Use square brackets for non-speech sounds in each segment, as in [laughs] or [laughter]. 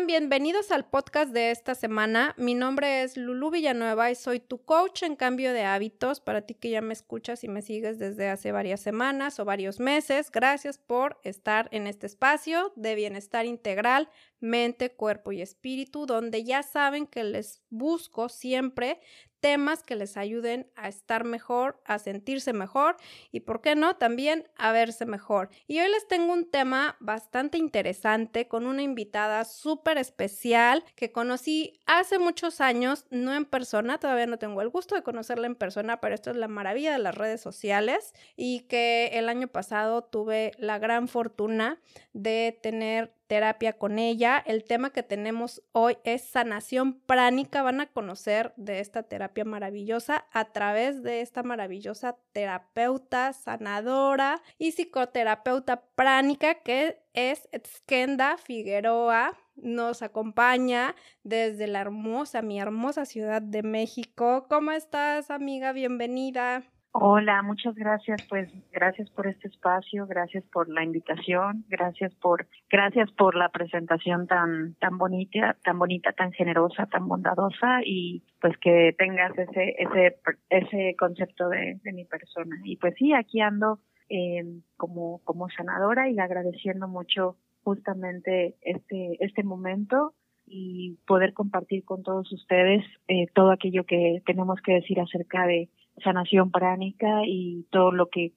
Bienvenidos al podcast de esta semana. Mi nombre es Lulu Villanueva y soy tu coach en cambio de hábitos. Para ti que ya me escuchas y me sigues desde hace varias semanas o varios meses, gracias por estar en este espacio de bienestar integral, mente, cuerpo y espíritu, donde ya saben que les busco siempre temas que les ayuden a estar mejor, a sentirse mejor y, ¿por qué no?, también a verse mejor. Y hoy les tengo un tema bastante interesante con una invitada súper especial que conocí hace muchos años, no en persona, todavía no tengo el gusto de conocerla en persona, pero esto es la maravilla de las redes sociales y que el año pasado tuve la gran fortuna de tener terapia con ella. El tema que tenemos hoy es sanación pránica. Van a conocer de esta terapia maravillosa a través de esta maravillosa terapeuta, sanadora y psicoterapeuta pránica que es Skenda Figueroa. Nos acompaña desde la hermosa, mi hermosa ciudad de México. ¿Cómo estás, amiga? Bienvenida. Hola, muchas gracias. Pues gracias por este espacio, gracias por la invitación, gracias por gracias por la presentación tan tan bonita, tan bonita, tan generosa, tan bondadosa y pues que tengas ese ese ese concepto de, mi persona. Y pues sí, aquí ando eh, como como sanadora y agradeciendo mucho justamente este este momento y poder compartir con todos ustedes eh, todo aquello que tenemos que decir acerca de sanación pránica y todo lo que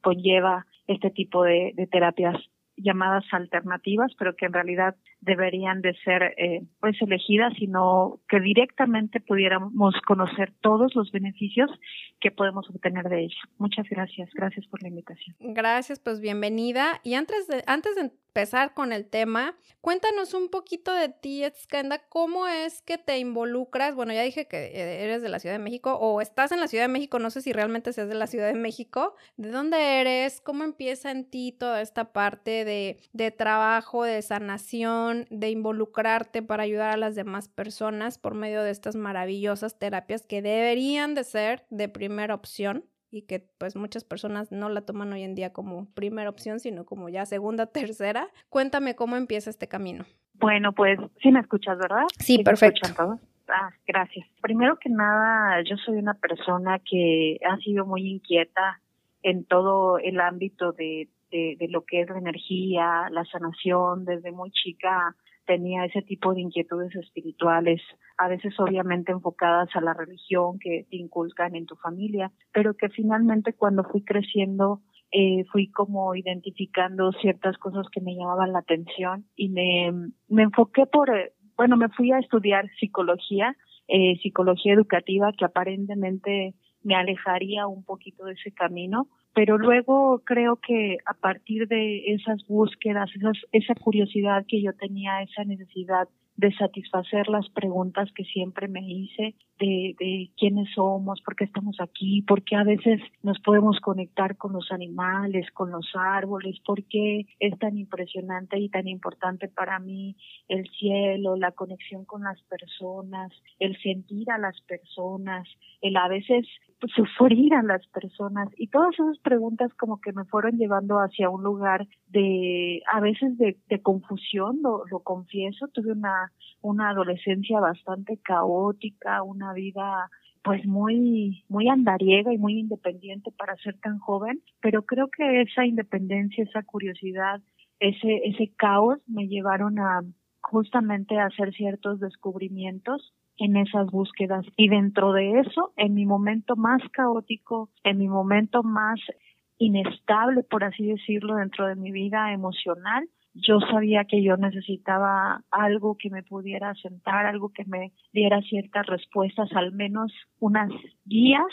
conlleva este tipo de, terapias llamadas alternativas, pero que en realidad deberían de ser eh, pues elegidas, sino que directamente pudiéramos conocer todos los beneficios que podemos obtener de ello. Muchas gracias, gracias por la invitación. Gracias, pues bienvenida. Y antes de, antes de empezar con el tema, cuéntanos un poquito de ti, Skanda, cómo es que te involucras, bueno, ya dije que eh, eres de la Ciudad de México o estás en la Ciudad de México, no sé si realmente seas de la Ciudad de México, ¿de dónde eres? ¿Cómo empieza en ti toda esta parte de, de trabajo, de sanación, de involucrarte para ayudar a las demás personas por medio de estas maravillosas terapias que deberían de ser de primera opción? y que pues muchas personas no la toman hoy en día como primera opción, sino como ya segunda, [laughs] tercera. Cuéntame cómo empieza este camino. Bueno, pues sí me escuchas, ¿verdad? Sí, perfecto. Ah, gracias. Primero que nada, yo soy una persona que ha sido muy inquieta en todo el ámbito de, de, de lo que es la energía, la sanación. Desde muy chica tenía ese tipo de inquietudes espirituales, a veces obviamente enfocadas a la religión que te inculcan en tu familia, pero que finalmente cuando fui creciendo eh, fui como identificando ciertas cosas que me llamaban la atención y me, me enfoqué por, bueno, me fui a estudiar psicología, eh, psicología educativa, que aparentemente me alejaría un poquito de ese camino, pero luego creo que a partir de esas búsquedas, esas, esa curiosidad que yo tenía, esa necesidad de satisfacer las preguntas que siempre me hice de, de quiénes somos, por qué estamos aquí, por qué a veces nos podemos conectar con los animales, con los árboles, por qué es tan impresionante y tan importante para mí el cielo, la conexión con las personas, el sentir a las personas, el a veces sufrir a las personas. Y todas esas preguntas como que me fueron llevando hacia un lugar de a veces de, de confusión, lo, lo confieso, tuve una una, adolescencia bastante caótica, una vida pues muy muy andariega y muy independiente para ser tan joven, pero creo que esa independencia, esa curiosidad, ese ese caos me llevaron a justamente a hacer ciertos descubrimientos en esas búsquedas y dentro de eso, en mi momento más caótico, en mi momento más inestable, por así decirlo, dentro de mi vida emocional, yo sabía que yo necesitaba algo que me pudiera sentar, algo que me diera ciertas respuestas, al menos unas guías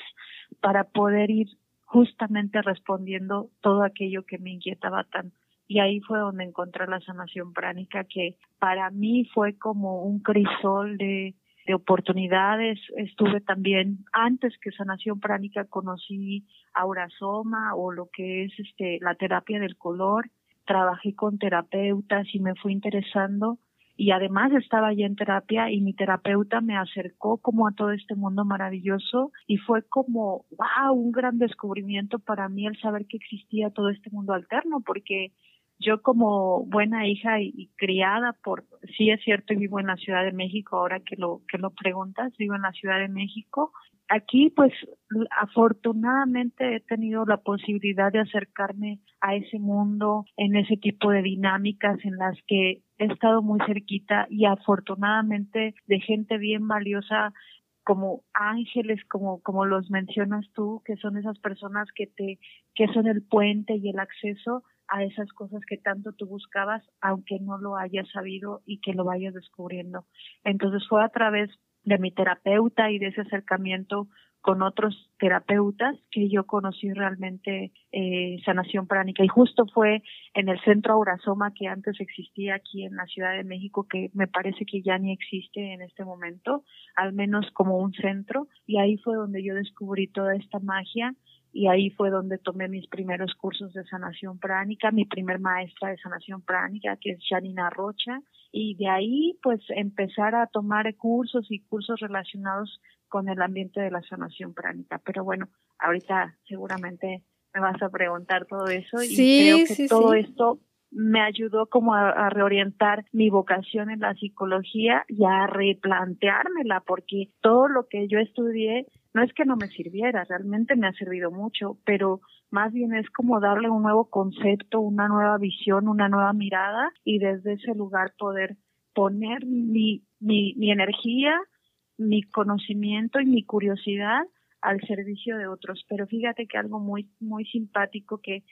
para poder ir justamente respondiendo todo aquello que me inquietaba tanto. Y ahí fue donde encontré la sanación pránica, que para mí fue como un crisol de, de oportunidades. Estuve también, antes que sanación pránica, conocí aurasoma o lo que es este la terapia del color trabajé con terapeutas y me fui interesando y además estaba ya en terapia y mi terapeuta me acercó como a todo este mundo maravilloso y fue como, wow, un gran descubrimiento para mí el saber que existía todo este mundo alterno porque yo como buena hija y, criada por, sí es cierto, vivo en la Ciudad de México, ahora que lo, que lo preguntas, vivo en la Ciudad de México. Aquí, pues, afortunadamente he tenido la posibilidad de acercarme a ese mundo, en ese tipo de dinámicas en las que he estado muy cerquita y afortunadamente de gente bien valiosa como ángeles, como, como los mencionas tú, que son esas personas que te, que son el puente y el acceso a esas cosas que tanto tú buscabas, aunque no lo hayas sabido y que lo vayas descubriendo. Entonces fue a través de mi terapeuta y de ese acercamiento con otros terapeutas que yo conocí realmente eh, sanación pránica y justo fue en el centro Aurasoma que antes existía aquí en la Ciudad de México que me parece que ya ni existe en este momento al menos como un centro y ahí fue donde yo descubrí toda esta magia y ahí fue donde tomé mis primeros cursos de sanación pránica, mi primer maestra de sanación pránica, que es Janina Rocha, y de ahí pues empezar a tomar cursos y cursos relacionados con el ambiente de la sanación pránica. Pero bueno, ahorita seguramente me vas a preguntar todo eso y creo que todo esto me ayudó como a, reorientar mi vocación en la psicología y a replanteármela porque todo lo que yo estudié no es que no me sirviera, realmente me ha servido mucho, pero más bien es como darle un nuevo concepto, una nueva visión, una nueva mirada y desde ese lugar poder poner mi, mi, mi energía, mi conocimiento y mi curiosidad al servicio de otros. Pero fíjate que algo muy, muy simpático que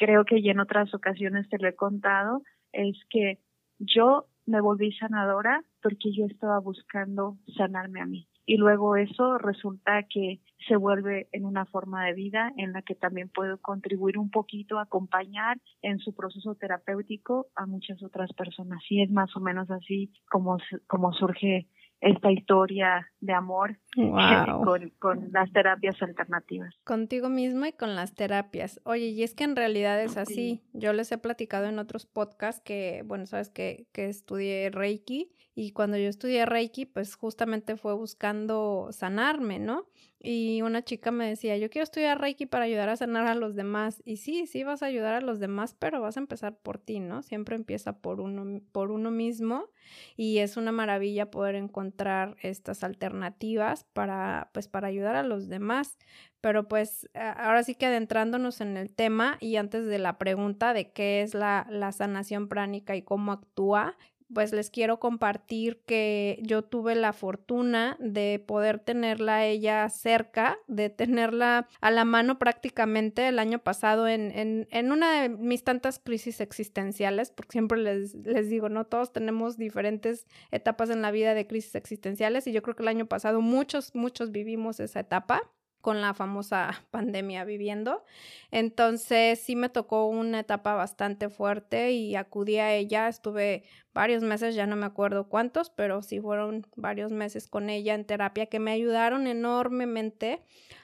creo que ya en otras ocasiones te lo he contado, es que yo me volví sanadora porque yo estaba buscando sanarme a mí. Y luego eso resulta que se vuelve en una forma de vida en la que también puedo contribuir un poquito, acompañar en su proceso terapéutico a muchas otras personas. Y es más o menos así como, como surge esta historia de amor [laughs] con, con, las terapias alternativas. Contigo misma y con las terapias. Oye, y es que en realidad es así. Yo les he platicado en otros podcasts que, bueno, sabes que, que estudié Reiki y cuando yo estudié Reiki, pues justamente fue buscando sanarme, ¿no? Y una chica me decía, yo quiero estudiar Reiki para ayudar a sanar a los demás. Y sí, sí vas a ayudar a los demás, pero vas a empezar por ti, ¿no? Siempre empieza por uno, por uno mismo y es una maravilla poder encontrar estas alternativas para, pues, para ayudar a los demás. Pero pues ahora sí que adentrándonos en el tema y antes de la pregunta de qué es la, la sanación pránica y cómo actúa, pues les quiero compartir que yo tuve la fortuna de poder tenerla a ella cerca, de tenerla a la mano prácticamente el año pasado en, en, en una de mis tantas crisis existenciales, porque siempre les, les digo, no todos tenemos diferentes etapas en la vida de crisis existenciales y yo creo que el año pasado muchos, muchos vivimos esa etapa con la famosa pandemia viviendo. Entonces sí me tocó una etapa bastante fuerte y acudí a ella, estuve varios meses, ya no me acuerdo cuántos, pero sí fueron varios meses con ella en terapia que me ayudaron enormemente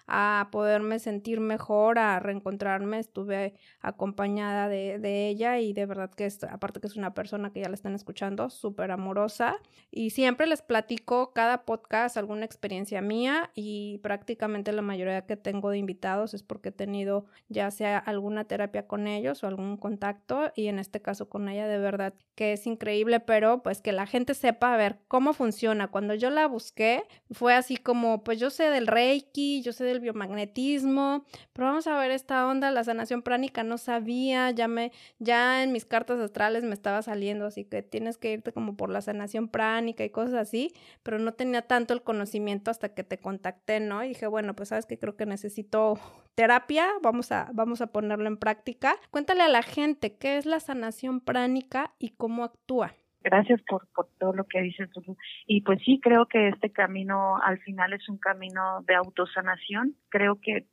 a poderme sentir mejor, a reencontrarme. Estuve acompañada de, de ella y de verdad que es, aparte que es una persona que ya la están escuchando, súper amorosa. Y siempre les platico cada podcast alguna experiencia mía y prácticamente la mayoría que tengo de invitados es porque he tenido ya sea alguna terapia con ellos o algún contacto y en este caso con ella de verdad que es increíble, pero pues que la gente sepa a ver cómo funciona. Cuando yo la busqué fue así como, pues yo sé del Reiki, yo sé del biomagnetismo, pero vamos a ver esta onda, la sanación pránica no sabía, ya me, ya en mis cartas astrales me estaba saliendo, así que tienes que irte como por la sanación pránica y cosas así, pero no tenía tanto el conocimiento hasta que te contacté, ¿no? Y dije, bueno, pues sabes que creo que necesito terapia, vamos a, vamos a ponerlo en práctica. Cuéntale a la gente qué es la sanación pránica y cómo actúa. Gracias por, por todo lo que dices tú. Y pues sí, creo que este camino al final es un camino de autosanación. Creo que eh,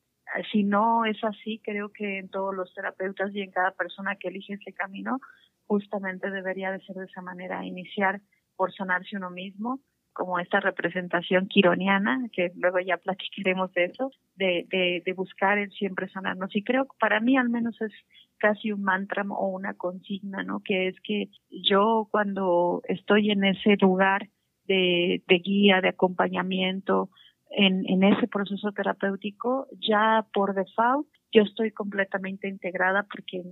si no es así, creo que en todos los terapeutas y en cada persona que elige ese camino, justamente debería de ser de esa manera, iniciar por sanarse uno mismo, como esta representación quironiana, que luego ya platicaremos de eso, de, de, de buscar el siempre sanarnos. Y creo que para mí al menos es casi un mantra o una consigna, ¿no? Que es que yo cuando estoy en ese lugar de, de guía, de acompañamiento, en, en ese proceso terapéutico, ya por default yo estoy completamente integrada porque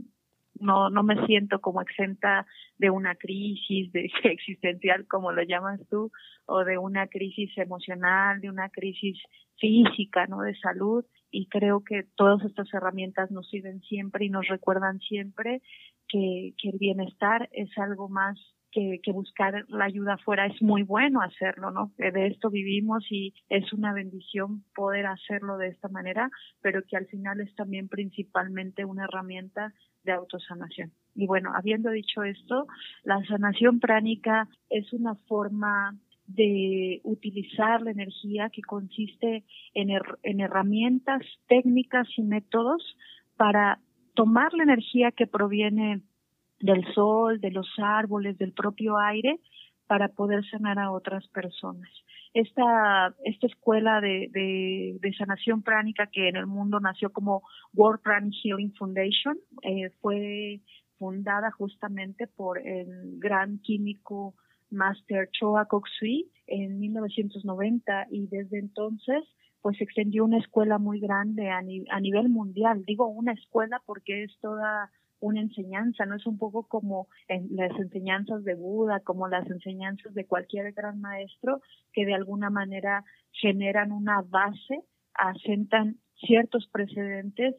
no, no me siento como exenta de una crisis de, [laughs] existencial, como lo llamas tú, o de una crisis emocional, de una crisis física, ¿no? De salud. Y creo que todas estas herramientas nos sirven siempre y nos recuerdan siempre que, que el bienestar es algo más que, que, buscar la ayuda afuera es muy bueno hacerlo, ¿no? De esto vivimos y es una bendición poder hacerlo de esta manera, pero que al final es también principalmente una herramienta de autosanación. Y bueno, habiendo dicho esto, la sanación pránica es una forma de utilizar la energía que consiste en, en herramientas técnicas y métodos para tomar la energía que proviene del sol, de los árboles, del propio aire, para poder sanar a otras personas. Esta, esta escuela de, de, sanación pránica que en el mundo nació como World Pranic Healing Foundation eh, fue fundada justamente por el gran químico Master Choa Kok Sui en 1990 y desde entonces pues extendió una escuela muy grande a, a nivel mundial. Digo una escuela porque es toda una enseñanza, no es un poco como en las enseñanzas de Buda, como las enseñanzas de cualquier gran maestro que de alguna manera generan una base, asentan ciertos precedentes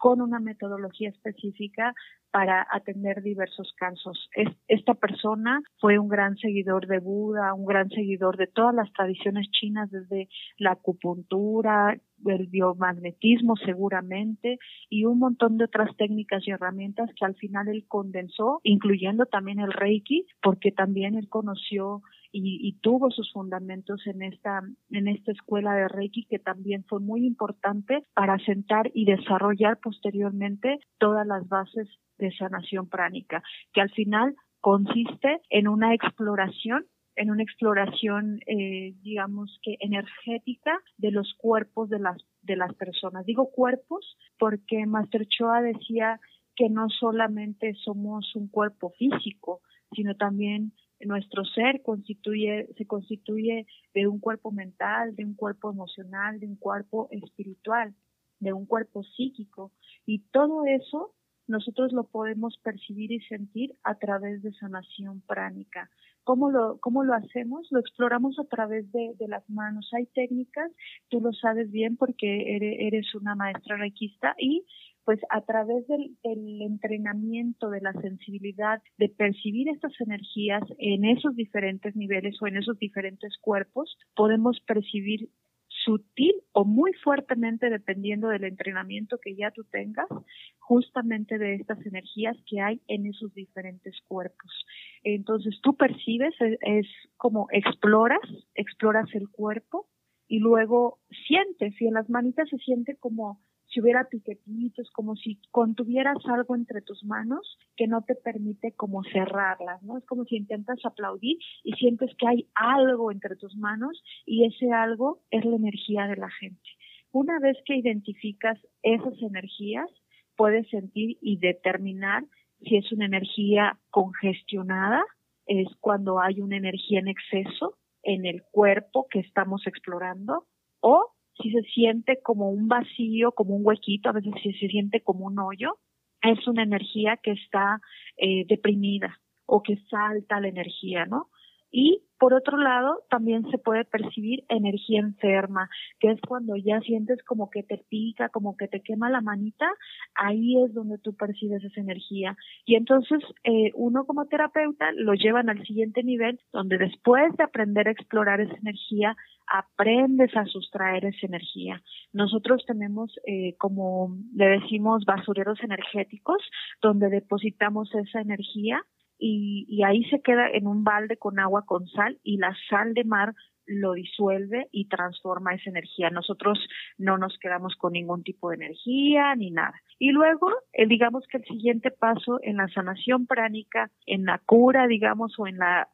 con una metodología específica para atender diversos casos. esta persona fue un gran seguidor de Buda, un gran seguidor de todas las tradiciones chinas, desde la acupuntura, el biomagnetismo seguramente y un montón de otras técnicas y herramientas que al final él condensó, incluyendo también el Reiki, porque también él conoció y, tuvo sus fundamentos en esta, en esta escuela de Reiki que también fue muy importante para sentar y desarrollar posteriormente todas las bases de sanación pránica, que al final consiste en una exploración en una exploración, eh, digamos que energética de los cuerpos de las, de las personas. Digo cuerpos porque Master Choa decía que no solamente somos un cuerpo físico, sino también nuestro ser constituye, se constituye de un cuerpo mental, de un cuerpo emocional, de un cuerpo espiritual, de un cuerpo psíquico. Y todo eso nosotros lo podemos percibir y sentir a través de sanación pránica. ¿Cómo lo, cómo lo hacemos? Lo exploramos a través de, las manos. Hay técnicas, tú lo sabes bien porque eres, eres una maestra requista y pues a través del, entrenamiento de la sensibilidad, de percibir estas energías en esos diferentes niveles o en esos diferentes cuerpos, podemos percibir sutil o muy fuertemente, dependiendo del entrenamiento que ya tú tengas, justamente de estas energías que hay en esos diferentes cuerpos. Entonces tú percibes, es, como exploras, exploras el cuerpo y luego sientes, y en las manitas se siente como si hubiera piquetitos, como si contuvieras algo entre tus manos que no te permite como cerrarlas, ¿no? Es como si intentas aplaudir y sientes que hay algo entre tus manos y ese algo es la energía de la gente. Una vez que identificas esas energías, puedes sentir y determinar si es una energía congestionada, es cuando hay una energía en exceso en el cuerpo que estamos explorando, o si se siente como un vacío, como un huequito, a veces si se siente como un hoyo, es una energía que está eh, deprimida o que salta la energía, ¿no? Y por otro lado, también se puede percibir energía enferma, que es cuando ya sientes como que te pica, como que te quema la manita, ahí es donde tú percibes esa energía. Y entonces eh, uno como terapeuta lo llevan al siguiente nivel, donde después de aprender a explorar esa energía, aprendes a sustraer esa energía. Nosotros tenemos, eh, como le decimos, basureros energéticos, donde depositamos esa energía y, y ahí se queda en un balde con agua con sal y la sal de mar lo disuelve y transforma esa energía. Nosotros no nos quedamos con ningún tipo de energía ni nada. Y luego, eh, digamos que el siguiente paso en la sanación pránica, en la cura, digamos, o en la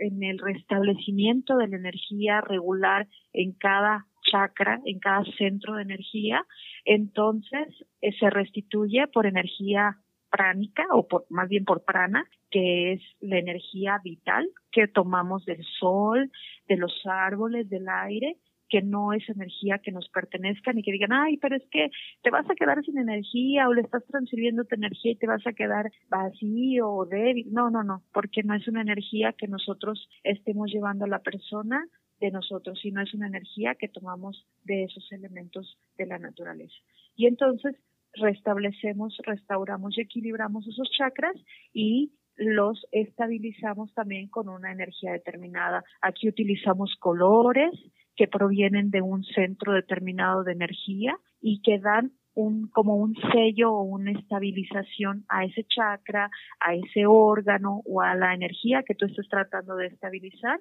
en el restablecimiento de la energía regular en cada chakra, en cada centro de energía, entonces eh, se restituye por energía pránica o por, más bien por prana, que es la energía vital que tomamos del sol, de los árboles, del aire, que no es energía que nos pertenezca ni que digan, ay, pero es que te vas a quedar sin energía o le estás transfiriendo tu energía y te vas a quedar vacío o débil. No, no, no, porque no es una energía que nosotros estemos llevando a la persona de nosotros, sino es una energía que tomamos de esos elementos de la naturaleza. Y entonces restablecemos, restauramos y equilibramos esos chakras y los estabilizamos también con una energía determinada. Aquí utilizamos colores que provienen de un centro determinado de energía y que dan un, como un sello o una estabilización a ese chakra, a ese órgano o a la energía que tú estés tratando de estabilizar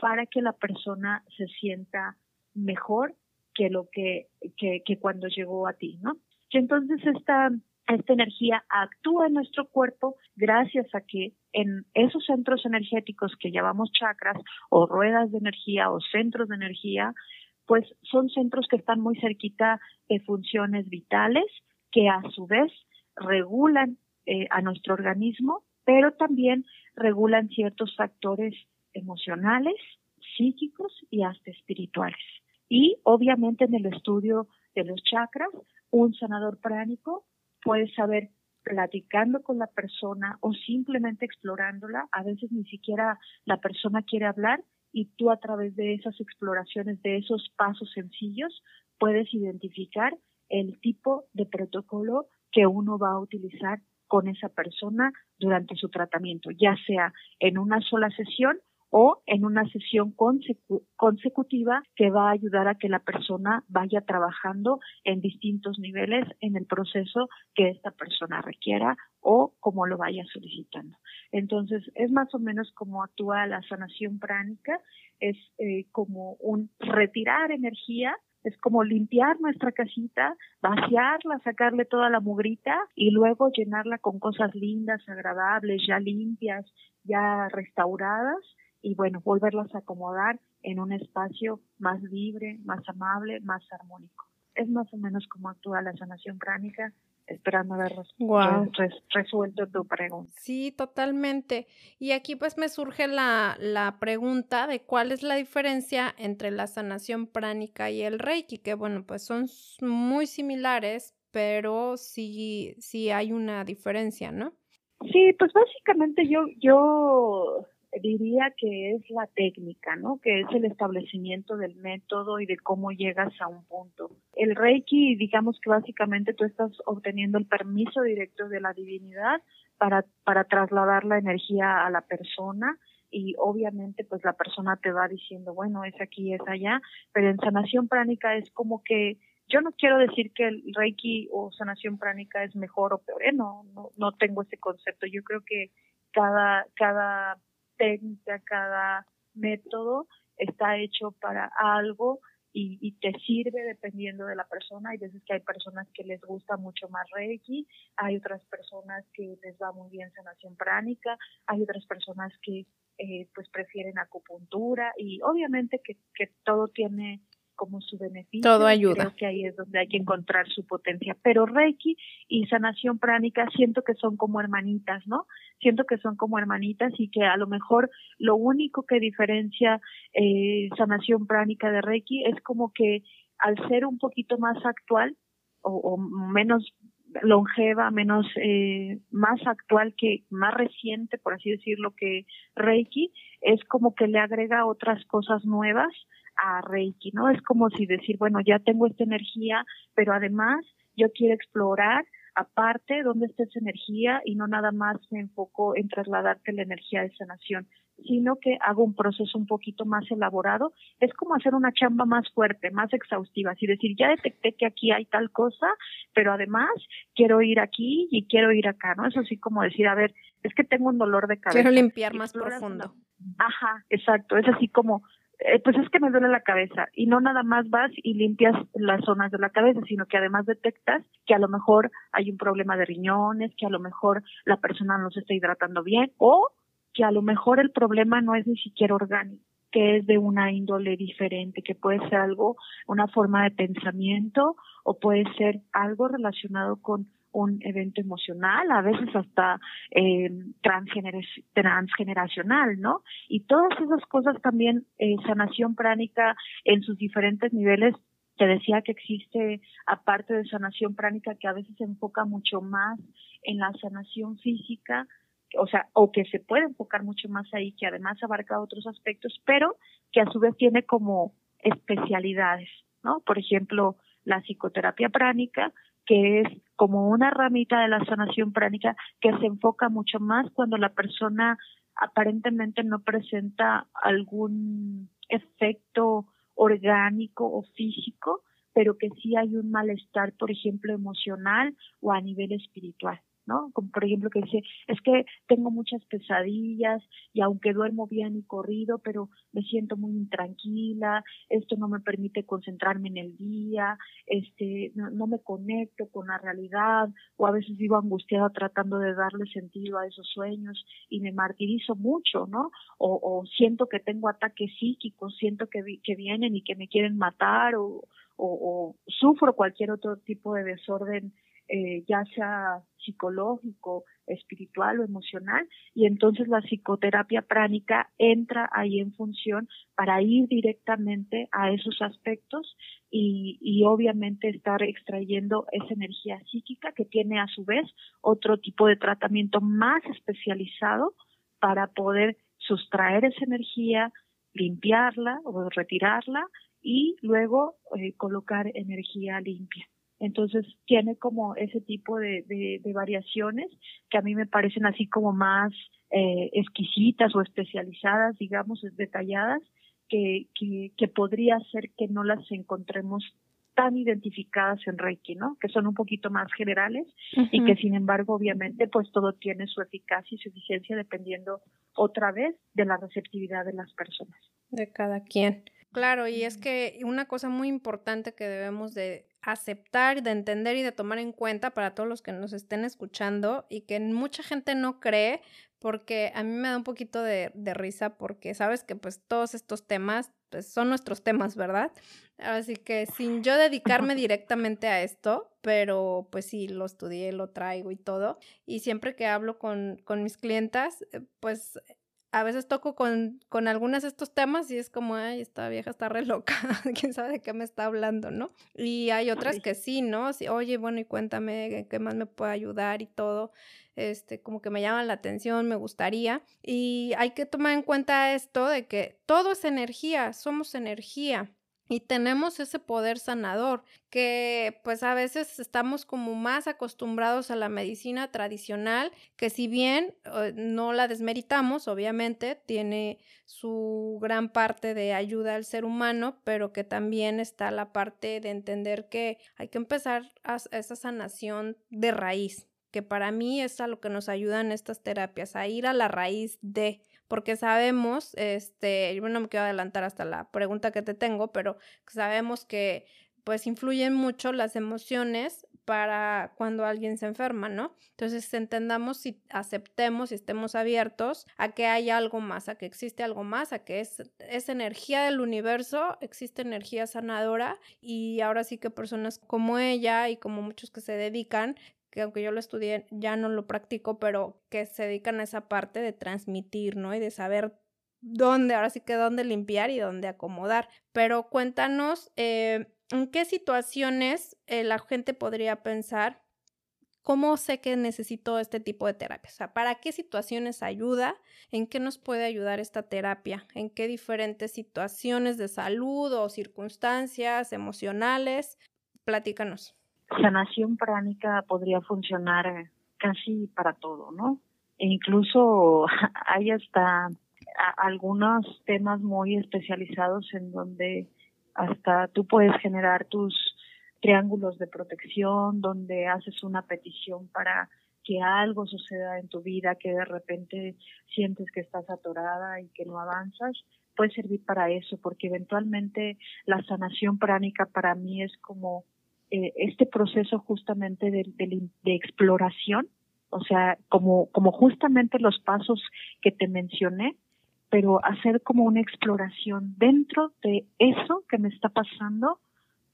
para que la persona se sienta mejor que lo que, que, que cuando llegó a ti, ¿no? Y entonces esta, esta energía actúa en nuestro cuerpo gracias a que en esos centros energéticos que llamamos chakras o ruedas de energía o centros de energía, pues son centros que están muy cerquita de funciones vitales que a su vez regulan eh, a nuestro organismo, pero también regulan ciertos factores emocionales, psíquicos y hasta espirituales. Y obviamente en el estudio de los chakras, un sanador pránico puede saber platicando con la persona o simplemente explorándola, a veces ni siquiera la persona quiere hablar y tú a través de esas exploraciones, de esos pasos sencillos, puedes identificar el tipo de protocolo que uno va a utilizar con esa persona durante su tratamiento, ya sea en una sola sesión o en una sesión consecutiva que va a ayudar a que la persona vaya trabajando en distintos niveles en el proceso que esta persona requiera o como lo vaya solicitando. Entonces, es más o menos como actúa la sanación pránica, es eh, como un retirar energía es como limpiar nuestra casita, vaciarla, sacarle toda la mugrita y luego llenarla con cosas lindas, agradables, ya limpias, ya restauradas y bueno, volverlas a acomodar en un espacio más libre, más amable, más armónico. Es más o menos como actúa la sanación pránica, esperando haber resuelto tu pregunta. Sí, totalmente. Y aquí pues me surge la, la pregunta de cuál es la diferencia entre la sanación pránica y el Reiki, que bueno, pues son muy similares, pero sí, sí hay una diferencia, ¿no? Sí, pues básicamente yo, yo diría que es la técnica, ¿no? Que es el establecimiento del método y de cómo llegas a un punto. El Reiki, digamos que básicamente tú estás obteniendo el permiso directo de la divinidad para, para trasladar la energía a la persona y obviamente pues la persona te va diciendo, bueno, es aquí, es allá, pero en sanación pránica es como que yo no quiero decir que el Reiki o sanación pránica es mejor o peor, ¿eh? no, no, no tengo ese concepto. Yo creo que cada, cada técnica, cada método está hecho para algo y, te sirve dependiendo de la persona. Hay veces que hay personas que les gusta mucho más Reiki, hay otras personas que les va muy bien sanación pránica, hay otras personas que eh, pues prefieren acupuntura y obviamente que, que todo tiene como su beneficio. Todo ayuda. Creo que ahí es donde hay que encontrar su potencia. Pero Reiki y sanación pránica siento que son como hermanitas, ¿no? Siento que son como hermanitas y que a lo mejor lo único que diferencia eh, sanación pránica de Reiki es como que al ser un poquito más actual o, o menos longeva, menos eh, más actual que más reciente, por así decirlo, que Reiki, es como que le agrega otras cosas nuevas a Reiki, ¿no? Es como si decir, bueno, ya tengo esta energía, pero además yo quiero explorar aparte dónde está esa energía y no nada más me enfoco en trasladarte la energía de sanación, sino que hago un proceso un poquito más elaborado. Es como hacer una chamba más fuerte, más exhaustiva, así decir, ya detecté que aquí hay tal cosa, pero además quiero ir aquí y quiero ir acá, ¿no? Eso sí como decir, a ver, es que tengo un dolor de cabeza. Quiero limpiar más profundo. Ajá, exacto, es así como eh, pues es que me duele la cabeza y no nada más vas y limpias las zonas de la cabeza, sino que además detectas que a lo mejor hay un problema de riñones, que a lo mejor la persona no se está hidratando bien o que a lo mejor el problema no es ni siquiera orgánico que es de una índole diferente, que puede ser algo, una forma de pensamiento o puede ser algo relacionado con un evento emocional, a veces hasta eh, transgeneracional, ¿no? Y todas esas cosas también, eh, sanación pránica en sus diferentes niveles, te decía que existe, aparte de sanación pránica, que a veces se enfoca mucho más en la sanación física, o sea, o que se puede enfocar mucho más ahí, que además abarca otros aspectos, pero que a su vez tiene como especialidades, ¿no? Por ejemplo, la psicoterapia pránica, que es como una ramita de la sanación pránica que se enfoca mucho más cuando la persona aparentemente no presenta algún efecto orgánico o físico, pero que sí hay un malestar, por ejemplo, emocional o a nivel espiritual. ¿No? Como por ejemplo que dice, es que tengo muchas pesadillas y aunque duermo bien y corrido, pero me siento muy intranquila, esto no me permite concentrarme en el día, este, no, me conecto con la realidad, o a veces vivo angustiada tratando de darle sentido a esos sueños y me martirizo mucho, ¿no? O, o siento que tengo ataques psíquicos, siento que, que vienen y que me quieren matar, o, o, o sufro cualquier otro tipo de desorden eh, ya sea psicológico, espiritual o emocional, y entonces la psicoterapia pránica entra ahí en función para ir directamente a esos aspectos y, y obviamente estar extrayendo esa energía psíquica que tiene a su vez otro tipo de tratamiento más especializado para poder sustraer esa energía, limpiarla o retirarla y luego eh, colocar energía limpia. Entonces tiene como ese tipo de, de, variaciones que a mí me parecen así como más eh, exquisitas o especializadas, digamos, detalladas, que, que, que podría ser que no las encontremos tan identificadas en Reiki, ¿no? Que son un poquito más generales y que sin embargo, obviamente, pues todo tiene su eficacia y su eficiencia dependiendo otra vez de la receptividad de las personas. De cada quien. Claro, y es que una cosa muy importante que debemos de aceptar, de entender y de tomar en cuenta para todos los que nos estén escuchando y que mucha gente no cree, porque a mí me da un poquito de, risa porque sabes que pues todos estos temas pues, son nuestros temas, ¿verdad? Así que sin yo dedicarme [laughs] directamente a esto, pero pues sí, lo estudié, lo traigo y todo, y siempre que hablo con, con mis clientas, eh, pues a veces toco con, con algunas de estos temas y es como, ay, esta vieja está re loca, [laughs] quién sabe de qué me está hablando, ¿no? Y hay otras que sí, ¿no? Sí, Oye, bueno, y cuéntame qué más me puede ayudar y todo, este, como que me llaman la atención, me gustaría. Y hay que tomar en cuenta esto de que todo es energía, somos energía y tenemos ese poder sanador que pues a veces estamos como más acostumbrados a la medicina tradicional que si bien eh, no la desmeritamos obviamente tiene su gran parte de ayuda al ser humano pero que también está la parte de entender que hay que empezar a esa sanación de raíz que para mí es a lo que nos ayudan estas terapias a ir a la raíz de porque sabemos, este, yo no me quiero adelantar hasta la pregunta que te tengo, pero sabemos que pues influyen mucho las emociones para cuando alguien se enferma, ¿no? Entonces entendamos y aceptemos y estemos abiertos a que hay algo más, a que existe algo más, a que es, es energía del universo, existe energía sanadora y ahora sí que personas como ella y como muchos que se dedican que aunque yo lo estudié, ya no lo practico, pero que se dedican a esa parte de transmitir, ¿no? Y de saber dónde, ahora sí que dónde limpiar y dónde acomodar. Pero cuéntanos, eh, ¿en qué situaciones eh, la gente podría pensar, cómo sé que necesito este tipo de terapia? O sea, ¿para qué situaciones ayuda? ¿En qué nos puede ayudar esta terapia? ¿En qué diferentes situaciones de salud o circunstancias emocionales? Platícanos sanación pránica podría funcionar casi para todo, ¿no? E incluso [laughs] hay hasta algunos temas muy especializados en donde hasta tú puedes generar tus triángulos de protección, donde haces una petición para que algo suceda en tu vida, que de repente sientes que estás atorada y que no avanzas, puede servir para eso, porque eventualmente la sanación pránica para mí es como eh, este proceso justamente de, exploración, o sea, como, como justamente los pasos que te mencioné, pero hacer como una exploración dentro de eso que me está pasando,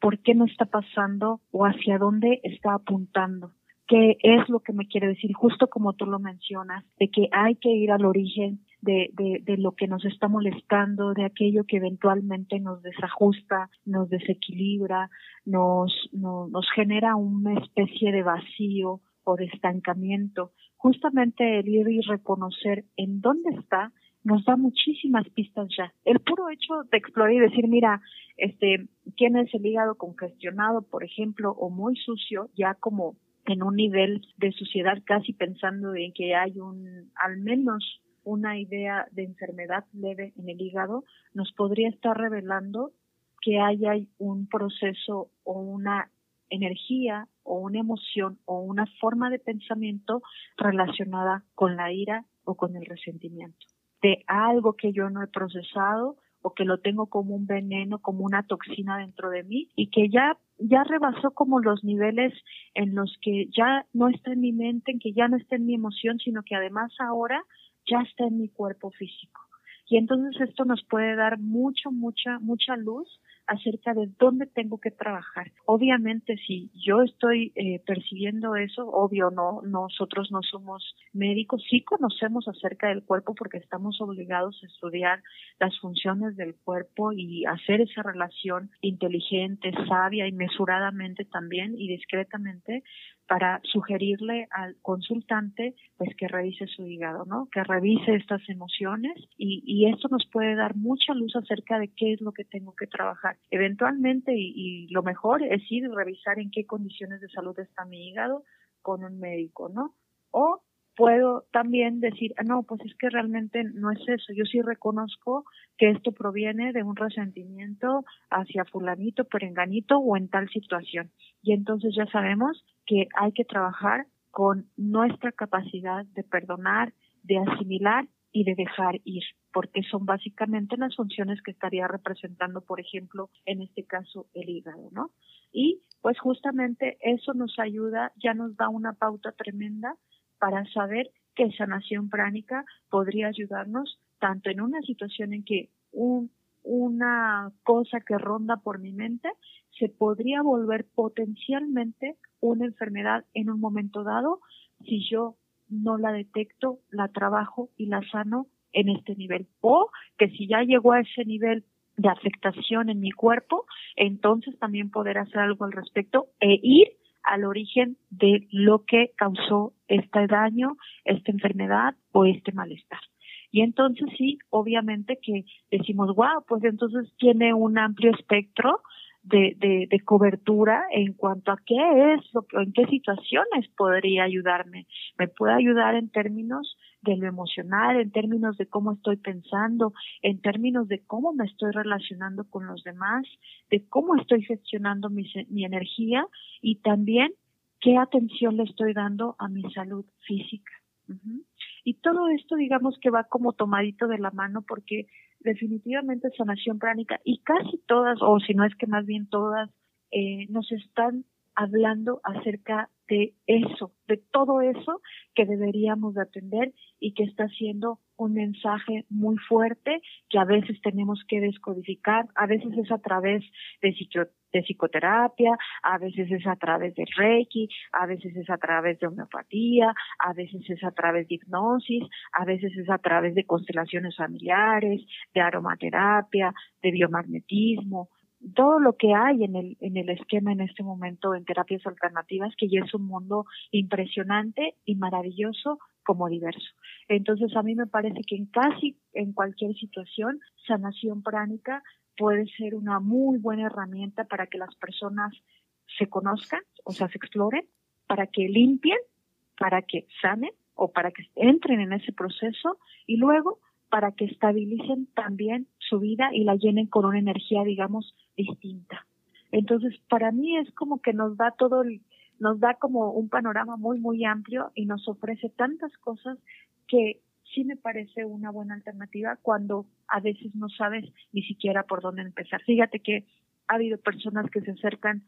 por qué no está pasando o hacia dónde está apuntando. qué es lo que me quiere decir, justo como tú lo mencionas, de que hay que ir al origen de, de, lo que nos está molestando, de aquello que eventualmente nos desajusta, nos desequilibra, nos, no, nos genera una especie de vacío o de estancamiento. Justamente el ir y reconocer en dónde está nos da muchísimas pistas ya. El puro hecho de explorar y decir, mira, este, es el hígado congestionado, por ejemplo, o muy sucio, ya como en un nivel de suciedad casi pensando en que hay un, al menos una idea de enfermedad leve en el hígado, nos podría estar revelando que hay un proceso o una energía o una emoción o una forma de pensamiento relacionada con la ira o con el resentimiento. De algo que yo no he procesado o que lo tengo como un veneno, como una toxina dentro de mí y que ya ya rebasó como los niveles en los que ya no está en mi mente, en que ya no está en mi emoción, sino que además ahora ya está en mi cuerpo físico. Y entonces esto nos puede dar mucho, mucha, mucha luz acerca de dónde tengo que trabajar. Obviamente, si yo estoy eh, percibiendo eso, obvio, no, nosotros no somos médicos, sí conocemos acerca del cuerpo porque estamos obligados a estudiar las funciones del cuerpo y hacer esa relación inteligente, sabia y mesuradamente también y discretamente para sugerirle al consultante pues que revise su hígado, ¿no? Que revise estas emociones y, y esto nos puede dar mucha luz acerca de qué es lo que tengo que trabajar. Eventualmente y, y lo mejor es ir a revisar en qué condiciones de salud está mi hígado con un médico, ¿no? O puedo también decir, ah, no, pues es que realmente no es eso. Yo sí reconozco que esto proviene de un resentimiento hacia fulanito, perenganito o en tal situación. Y entonces ya sabemos que hay que trabajar con nuestra capacidad de perdonar, de asimilar y de dejar ir, porque son básicamente las funciones que estaría representando, por ejemplo, en este caso, el hígado, ¿no? Y pues justamente eso nos ayuda, ya nos da una pauta tremenda para saber que sanación pránica podría ayudarnos tanto en una situación en que un, una cosa que ronda por mi mente se podría volver potencialmente una enfermedad en un momento dado si yo no la detecto, la trabajo y la sano en este nivel. O que si ya llegó a ese nivel de afectación en mi cuerpo, entonces también poder hacer algo al respecto e ir al origen de lo que causó este daño, esta enfermedad o este malestar. Y entonces sí, obviamente que decimos, wow, pues entonces tiene un amplio espectro de, de, de, cobertura en cuanto a qué es, lo, en qué situaciones podría ayudarme. Me puede ayudar en términos de lo emocional, en términos de cómo estoy pensando, en términos de cómo me estoy relacionando con los demás, de cómo estoy gestionando mi, mi energía y también qué atención le estoy dando a mi salud física. Y todo esto, digamos que va como tomadito de la mano porque definitivamente sanación pránica y casi todas, o si no es que más bien todas, eh, nos están hablando acerca de eso, de todo eso que deberíamos de atender y que está siendo un mensaje muy fuerte que a veces tenemos que descodificar, a veces es a través de, de psicoterapia, a veces es a través de Reiki, a veces es a través de homeopatía, a veces es a través de hipnosis, a veces es a través de constelaciones familiares, de aromaterapia, de biomagnetismo, todo lo que hay en el, en el esquema en este momento en terapias alternativas, que ya es un mundo impresionante y maravilloso como diverso. Entonces, a mí me parece que en casi en cualquier situación, sanación pránica puede ser una muy buena herramienta para que las personas se conozcan, o sea, se exploren, para que limpien, para que sanen o para que entren en ese proceso y luego para que estabilicen también su vida y la llenen con una energía, digamos, distinta. Entonces, para mí es como que nos da todo el, nos da como un panorama muy, muy amplio y nos ofrece tantas cosas que sí me parece una buena alternativa cuando a veces no sabes ni siquiera por dónde empezar. Fíjate que ha habido personas que se acercan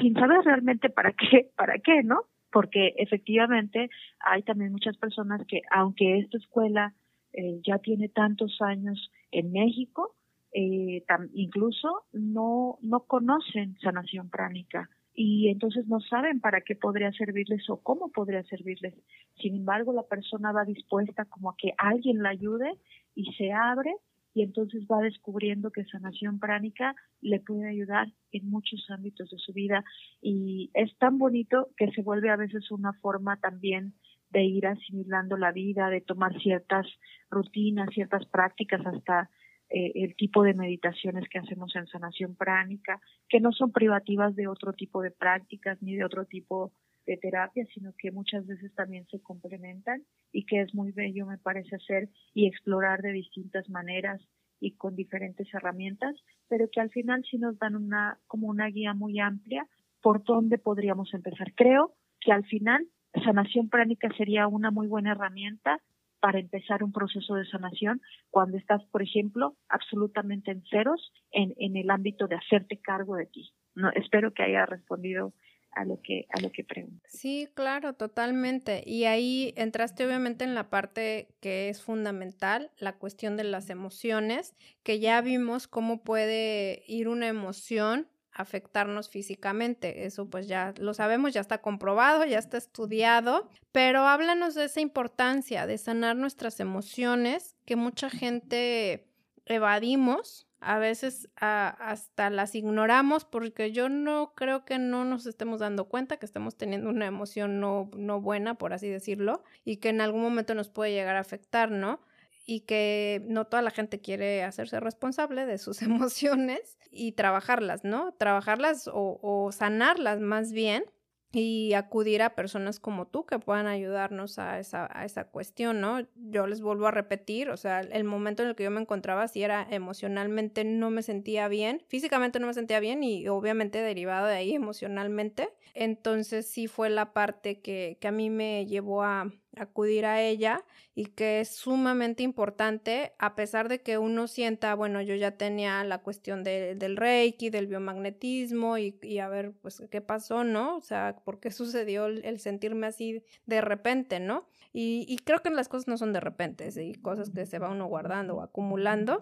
sin saber realmente para qué, [laughs] para qué, ¿no? Porque efectivamente hay también muchas personas que, aunque esta escuela eh, ya tiene tantos años en México, eh, incluso no, no conocen sanación pránica y entonces no saben para qué podría servirles o cómo podría servirles. Sin embargo, la persona va dispuesta como a que alguien la ayude y se abre y entonces va descubriendo que sanación pránica le puede ayudar en muchos ámbitos de su vida y es tan bonito que se vuelve a veces una forma también de ir asimilando la vida, de tomar ciertas rutinas, ciertas prácticas, hasta eh, el tipo de meditaciones que hacemos en sanación pránica, que no son privativas de otro tipo de prácticas ni de otro tipo de terapia, sino que muchas veces también se complementan y que es muy bello, me parece hacer y explorar de distintas maneras y con diferentes herramientas, pero que al final sí nos dan una como una guía muy amplia por dónde podríamos empezar. Creo que al final sanación pránica sería una muy buena herramienta para empezar un proceso de sanación cuando estás, por ejemplo, absolutamente en ceros en, en el ámbito de hacerte cargo de ti. No, espero que haya respondido a lo que a lo que preguntas. Sí, claro, totalmente. Y ahí entraste obviamente en la parte que es fundamental, la cuestión de las emociones, que ya vimos cómo puede ir una emoción afectarnos físicamente. Eso pues ya lo sabemos, ya está comprobado, ya está estudiado, pero háblanos de esa importancia de sanar nuestras emociones que mucha gente evadimos, a veces hasta las ignoramos porque yo no creo que no nos estemos dando cuenta que estamos teniendo una emoción no, no buena, por así decirlo, y que en algún momento nos puede llegar a afectar, ¿no? Y que no toda la gente quiere hacerse responsable de sus [laughs] emociones y trabajarlas, ¿no? Trabajarlas o, o sanarlas más bien y acudir a personas como tú que puedan ayudarnos a esa, a esa cuestión, ¿no? Yo les vuelvo a repetir, o sea, el momento en el que yo me encontraba, si era emocionalmente no me sentía bien, físicamente no me sentía bien y obviamente derivado de ahí emocionalmente. Entonces sí fue la parte que, que a mí me llevó a, acudir a ella y que es sumamente importante a pesar de que uno sienta, bueno, yo ya tenía la cuestión del reiki, del biomagnetismo y, y, a ver, pues, qué pasó, ¿no? O sea, ¿por qué [laughs] sucedió el, sentirme así de repente, ¿no? Y, y, creo que las cosas no son de repente, y cosas que se va uno guardando o acumulando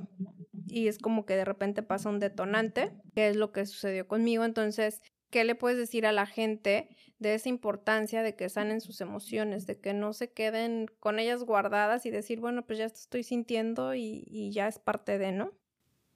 y es como que de repente pasa un detonante, que es lo que sucedió conmigo, entonces ¿Qué le puedes decir a la gente de esa importancia de que sanen sus emociones, de que no se queden con ellas guardadas y decir, bueno, pues ya estoy sintiendo y, y ya es parte de, ¿no?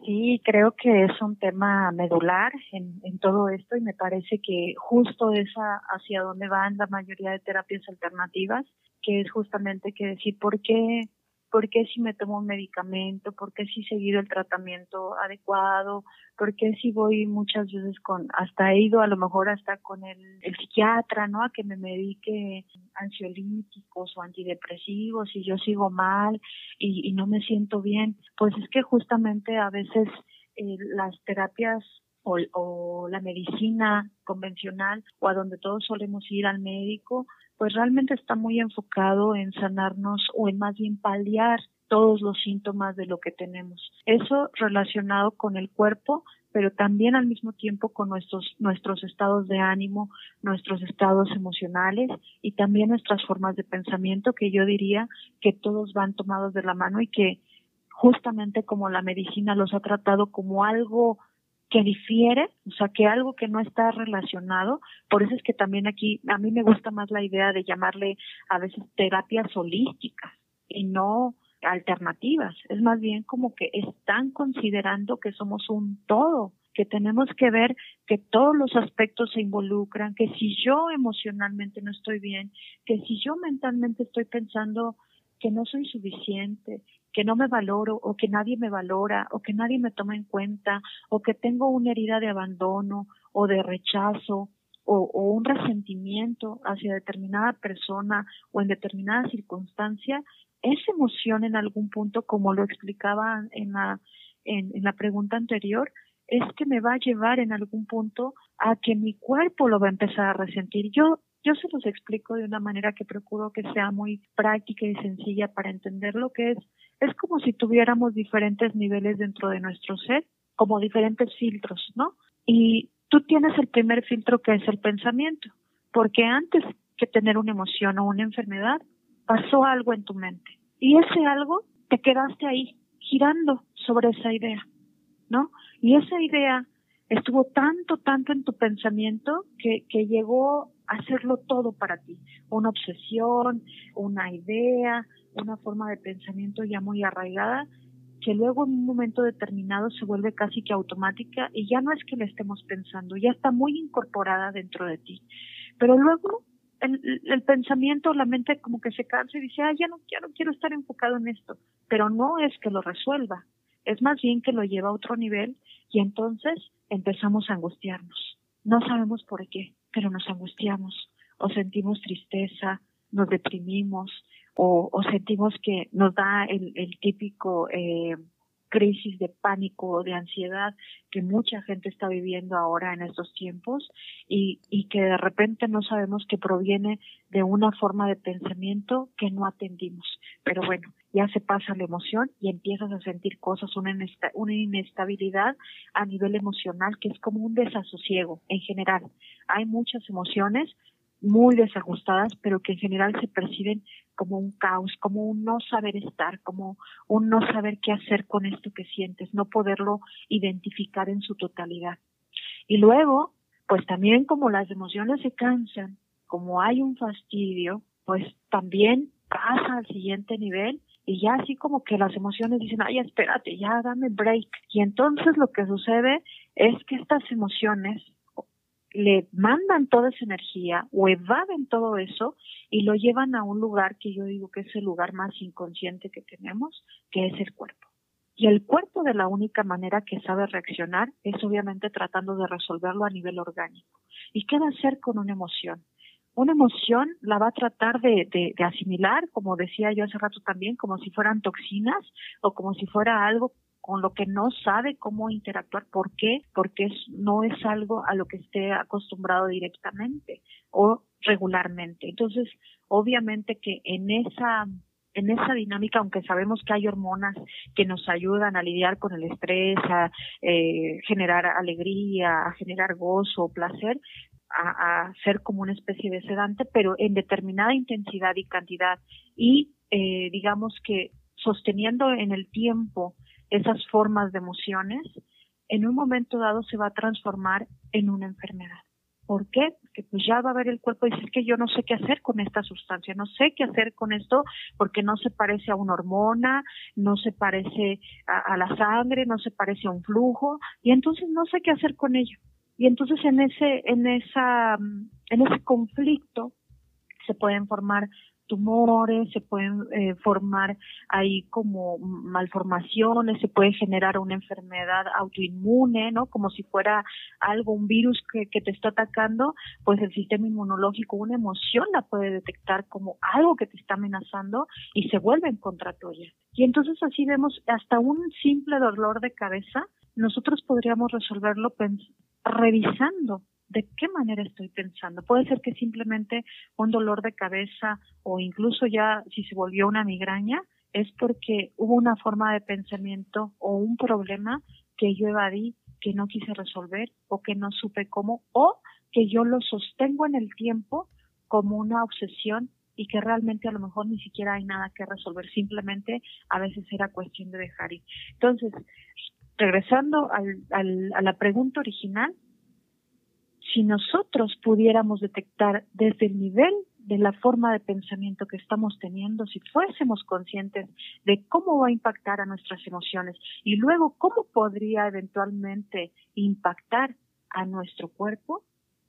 Sí, creo que es un tema medular en, en todo esto y me parece que justo esa hacia donde van la mayoría de terapias alternativas, que es justamente que decir por qué por qué si me tomo un medicamento, por qué si he seguido el tratamiento adecuado, por qué si voy muchas veces con, hasta he ido a lo mejor hasta con el, psiquiatra, ¿no? A que me medique ansiolíticos o antidepresivos y yo sigo mal y, no me siento bien. Pues es que justamente a veces eh, las terapias o, la medicina convencional o a donde todos solemos ir al médico, pues realmente está muy enfocado en sanarnos o en más bien paliar todos los síntomas de lo que tenemos. Eso relacionado con el cuerpo, pero también al mismo tiempo con nuestros, nuestros estados de ánimo, nuestros estados emocionales y también nuestras formas de pensamiento, que yo diría que todos van tomados de la mano y que justamente como la medicina los ha tratado como algo que difiere, o sea, que algo que no está relacionado, por eso es que también aquí a mí me gusta más la idea de llamarle a veces terapias holísticas y no alternativas, es más bien como que están considerando que somos un todo, que tenemos que ver que todos los aspectos se involucran, que si yo emocionalmente no estoy bien, que si yo mentalmente estoy pensando que no soy suficiente, que no me valoro o que nadie me valora o que nadie me toma en cuenta o que tengo una herida de abandono o de rechazo o, un resentimiento hacia determinada persona o en determinada circunstancia, esa emoción en algún punto, como lo explicaba en la, en la pregunta anterior, es que me va a llevar en algún punto a que mi cuerpo lo va a empezar a resentir. Yo yo se los explico de una manera que procuro que sea muy práctica y sencilla para entender lo que es. Es como si tuviéramos diferentes niveles dentro de nuestro ser, como diferentes filtros, ¿no? Y tú tienes el primer filtro que es el pensamiento, porque antes que tener una emoción o una enfermedad, pasó algo en tu mente. Y ese algo te quedaste ahí, girando sobre esa idea, ¿no? Y esa idea estuvo tanto, tanto en tu pensamiento que, que llegó a hacerlo todo para ti. Una obsesión, una idea, una forma de pensamiento ya muy arraigada que luego en un momento determinado se vuelve casi que automática y ya no es que la estemos pensando, ya está muy incorporada dentro de ti. Pero luego el, el pensamiento, la mente como que se cansa y dice, ah, ya no, ya no quiero estar enfocado en esto, pero no es que lo resuelva, es más bien que lo lleva a otro nivel y entonces empezamos a angustiarnos. No sabemos por qué, pero nos angustiamos o sentimos tristeza, nos deprimimos, o, o sentimos que nos da el, el típico eh, crisis de pánico, de ansiedad que mucha gente está viviendo ahora en estos tiempos y, y que de repente no sabemos que proviene de una forma de pensamiento que no atendimos. Pero bueno, ya se pasa la emoción y empiezas a sentir cosas, una, una inestabilidad a nivel emocional que es como un desasosiego en general. Hay muchas emociones, muy desajustadas, pero que en general se perciben como un caos, como un no saber estar, como un no saber qué hacer con esto que sientes, no poderlo identificar en su totalidad. Y luego, pues también como las emociones se cansan, como hay un fastidio, pues también pasa al siguiente nivel y ya así como que las emociones dicen, ay, espérate, ya dame break. Y entonces lo que sucede es que estas emociones le mandan toda esa energía o evaden todo eso y lo llevan a un lugar que yo digo que es el lugar más inconsciente que tenemos, que es el cuerpo. Y el cuerpo de la única manera que sabe reaccionar es obviamente tratando de resolverlo a nivel orgánico. ¿Y qué va a hacer con una emoción? Una emoción la va a tratar de, de, asimilar, como decía yo hace rato también, como si fueran toxinas o como si fuera algo con lo que no sabe cómo interactuar. ¿Por qué? Porque no es algo a lo que esté acostumbrado directamente o regularmente. Entonces, obviamente que en esa en esa dinámica, aunque sabemos que hay hormonas que nos ayudan a lidiar con el estrés, a eh, generar alegría, a generar gozo, placer, a, a, ser como una especie de sedante, pero en determinada intensidad y cantidad y eh, digamos que sosteniendo en el tiempo esas formas de emociones, en un momento dado se va a transformar en una enfermedad. ¿Por qué? Porque pues ya va a ver el cuerpo y dice que yo no sé qué hacer con esta sustancia, no sé qué hacer con esto porque no se parece a una hormona, no se parece a, a la sangre, no se parece a un flujo y entonces no sé qué hacer con ello. Y entonces en ese, en esa, en ese conflicto se pueden formar tumores, se pueden eh, formar ahí como malformaciones, se puede generar una enfermedad autoinmune, ¿no? Como si fuera algo, un virus que, que te está atacando, pues el sistema inmunológico, una emoción la puede detectar como algo que te está amenazando y se vuelve en contra tuya. Y entonces así vemos hasta un simple dolor de cabeza, nosotros podríamos resolverlo revisando de qué manera estoy pensando. Puede ser que simplemente un dolor de cabeza o incluso ya si se volvió una migraña es porque hubo una forma de pensamiento o un problema que yo evadí, que no quise resolver o que no supe cómo o que yo lo sostengo en el tiempo como una obsesión y que realmente a lo mejor ni siquiera hay nada que resolver, simplemente a veces era cuestión de dejar ir. Entonces, regresando al, al, a la pregunta original, si nosotros pudiéramos detectar desde el nivel de la forma de pensamiento que estamos teniendo, si fuésemos conscientes de cómo va a impactar a nuestras emociones y luego cómo podría eventualmente impactar a nuestro cuerpo,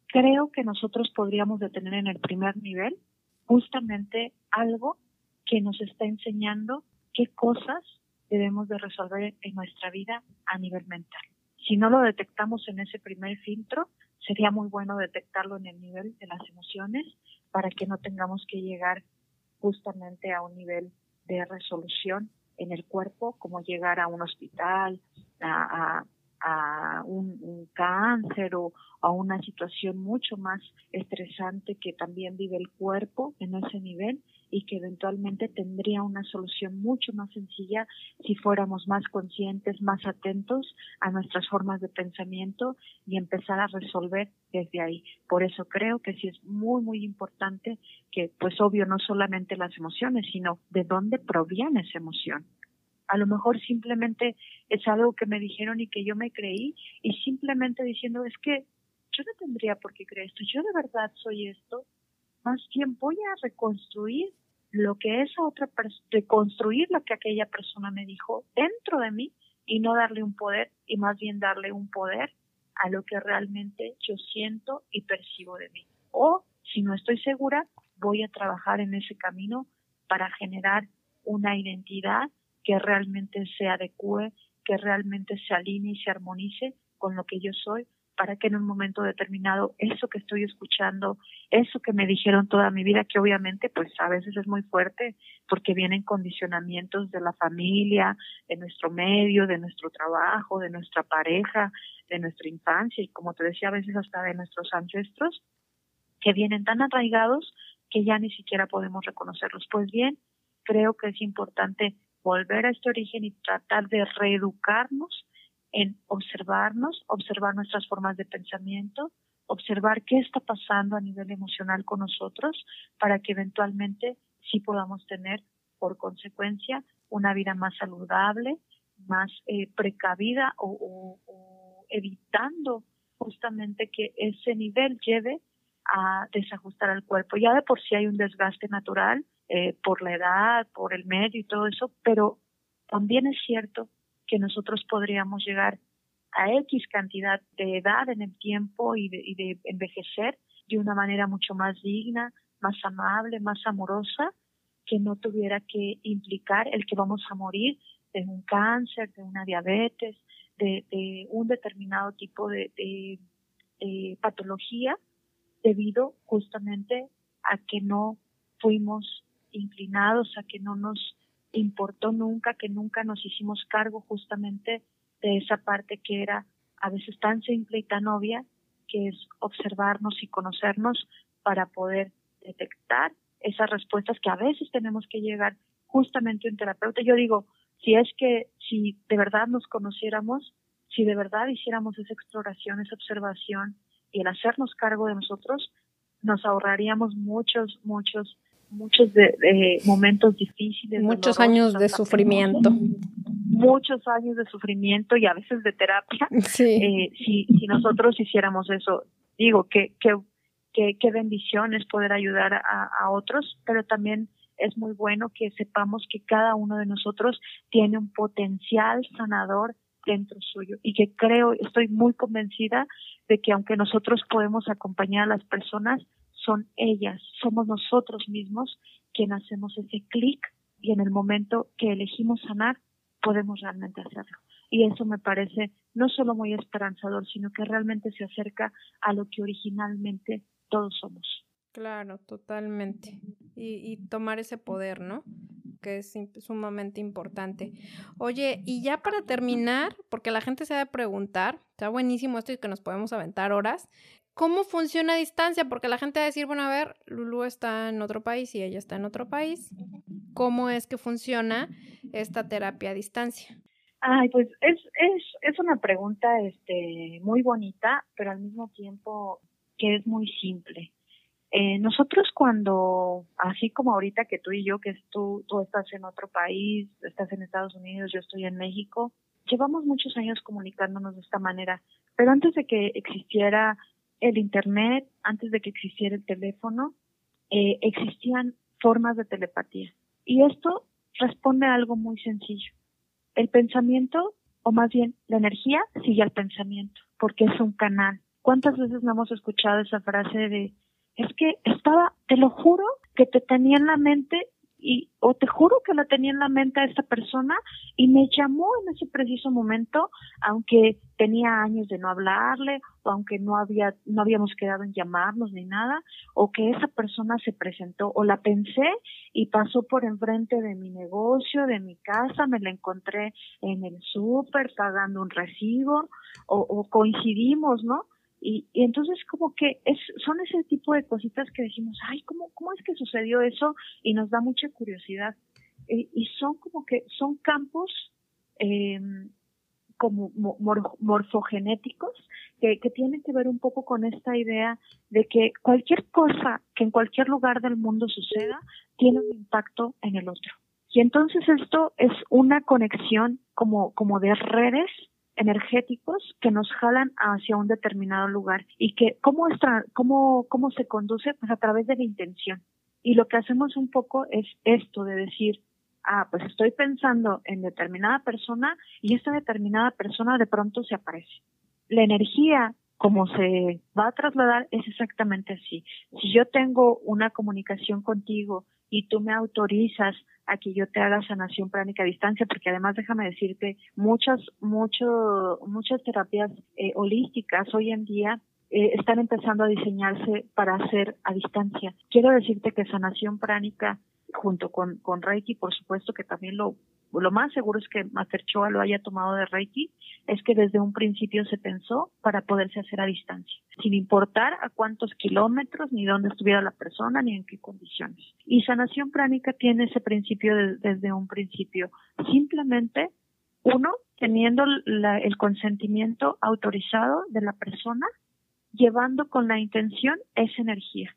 creo que nosotros podríamos detener en el primer nivel justamente algo que nos está enseñando qué cosas debemos de resolver en nuestra vida a nivel mental. Si no lo detectamos en ese primer filtro, sería muy bueno detectarlo en el nivel de las emociones para que no tengamos que llegar justamente a un nivel de resolución en el cuerpo, como llegar a un hospital, a, un, cáncer o a una situación mucho más estresante que también vive el cuerpo en ese nivel y que eventualmente tendría una solución mucho más sencilla si fuéramos más conscientes, más atentos a nuestras formas de pensamiento y empezar a resolver desde ahí. Por eso creo que sí es muy, muy importante que, pues obvio, no solamente las emociones, sino de dónde proviene esa emoción. A lo mejor simplemente es algo que me dijeron y que yo me creí y simplemente diciendo es que yo no tendría por qué creer esto, yo de verdad soy esto, más bien voy a reconstruir lo que esa otra persona, reconstruir lo que aquella persona me dijo dentro de mí y no darle un poder y más bien darle un poder a lo que realmente yo siento y percibo de mí. O si no estoy segura, voy a trabajar en ese camino para generar una identidad que realmente se adecue, que realmente se alinee y se armonice con lo que yo soy, para que en un momento determinado eso que estoy escuchando, eso que me dijeron toda mi vida, que obviamente pues a veces es muy fuerte porque vienen condicionamientos de la familia, de nuestro medio, de nuestro trabajo, de nuestra pareja, de nuestra infancia y como te decía a veces hasta de nuestros ancestros, que vienen tan arraigados que ya ni siquiera podemos reconocerlos. Pues bien, creo que es importante volver a este origen y tratar de reeducarnos en observarnos, observar nuestras formas de pensamiento, observar qué está pasando a nivel emocional con nosotros para que eventualmente sí podamos tener, por consecuencia, una vida más saludable, más eh, precavida o, evitando justamente que ese nivel lleve a desajustar al cuerpo. Ya de por sí hay un desgaste natural eh, por la edad, por el medio y todo eso, pero también es cierto que nosotros podríamos llegar a X cantidad de edad en el tiempo y de, envejecer de una manera mucho más digna, más amable, más amorosa, que no tuviera que implicar el que vamos a morir de un cáncer, de una diabetes, de, un determinado tipo de, patología debido justamente a que no fuimos inclinados, a que no nos importó nunca, que nunca nos hicimos cargo justamente de esa parte que era a veces tan simple y tan obvia, que es observarnos y conocernos para poder detectar esas respuestas que a veces tenemos que llegar justamente a un terapeuta. Yo digo, si es que si de verdad nos conociéramos, si de verdad hiciéramos esa exploración, esa observación y el hacernos cargo de nosotros, nos ahorraríamos muchos, muchos muchos de, momentos difíciles. Muchos años de sufrimiento. Muchos años de sufrimiento y a veces de terapia. [laughs] Eh, si, si nosotros hiciéramos eso, digo, que, que, que, bendición es poder ayudar a, a otros, pero también es muy bueno que sepamos que cada uno de nosotros tiene un potencial sanador dentro suyo y que creo, estoy muy convencida de que aunque nosotros podemos acompañar a las personas, son ellas, somos nosotros mismos quien hacemos ese clic y en el momento que elegimos sanar podemos realmente hacerlo. Y eso me parece no solo muy esperanzador, sino que realmente se acerca a lo que originalmente todos somos. Claro, totalmente. Y, y tomar ese poder, ¿no? que es sumamente importante. Oye, y ya para terminar, porque la gente se va a preguntar, está buenísimo esto y que nos podemos aventar horas, ¿Cómo funciona a distancia? Porque la gente va a decir, bueno, a ver, Lulu está en otro país y ella está en otro país. ¿Cómo es que funciona esta terapia a distancia? Ay, pues es, es, es una pregunta este, muy bonita, pero al mismo tiempo que es muy simple. Eh, nosotros cuando, así como ahorita que tú y yo, que tú, tú estás en otro país, estás en Estados Unidos, yo estoy en México, llevamos muchos años comunicándonos de esta manera, pero antes de que existiera el Internet, antes de que existiera el teléfono, eh, existían formas de telepatía. Y esto responde a algo muy sencillo. El pensamiento, o más bien la energía, sigue al pensamiento, porque es un canal. ¿Cuántas veces no hemos escuchado esa frase de, es que estaba, te lo juro, que te tenía en la mente y o te juro que la tenía en la mente a esta persona y me llamó en ese preciso momento, aunque tenía años de no hablarle o aunque no había no habíamos quedado en llamarnos ni nada, o que esa persona se presentó o la pensé y pasó por enfrente de mi negocio, de mi casa, me la encontré en el súper pagando un recibo o, o coincidimos, ¿no? Y, y, entonces como que es, son ese tipo de cositas que decimos, ay, ¿cómo, cómo es que sucedió eso? Y nos da mucha curiosidad. Eh, y son como que, son campos eh, como morfogenéticos que, que tienen que ver un poco con esta idea de que cualquier cosa que en cualquier lugar del mundo suceda tiene un impacto en el otro. Y entonces esto es una conexión como, como de redes energéticos que nos jalan hacia un determinado lugar y que cómo, está, cómo, cómo se conduce pues a través de la intención. Y lo que hacemos un poco es esto de decir, ah, pues estoy pensando en determinada persona y esta determinada persona de pronto se aparece. La energía como se va a trasladar es exactamente así. Si yo tengo una comunicación contigo y tú me autorizas a que yo te haga sanación pránica a distancia, porque además déjame decirte, muchas, mucho, muchas terapias eh, holísticas hoy en día eh, están empezando a diseñarse para hacer a distancia. Quiero decirte que sanación pránica junto con, con Reiki, por supuesto que también lo, lo más seguro es que Master Choa lo haya tomado de Reiki, es que desde un principio se pensó para poderse hacer a distancia, sin importar a cuántos kilómetros, ni dónde estuviera la persona, ni en qué condiciones. Y sanación pránica tiene ese principio desde un principio. Simplemente, uno, teniendo el consentimiento autorizado de la persona, llevando con la intención esa energía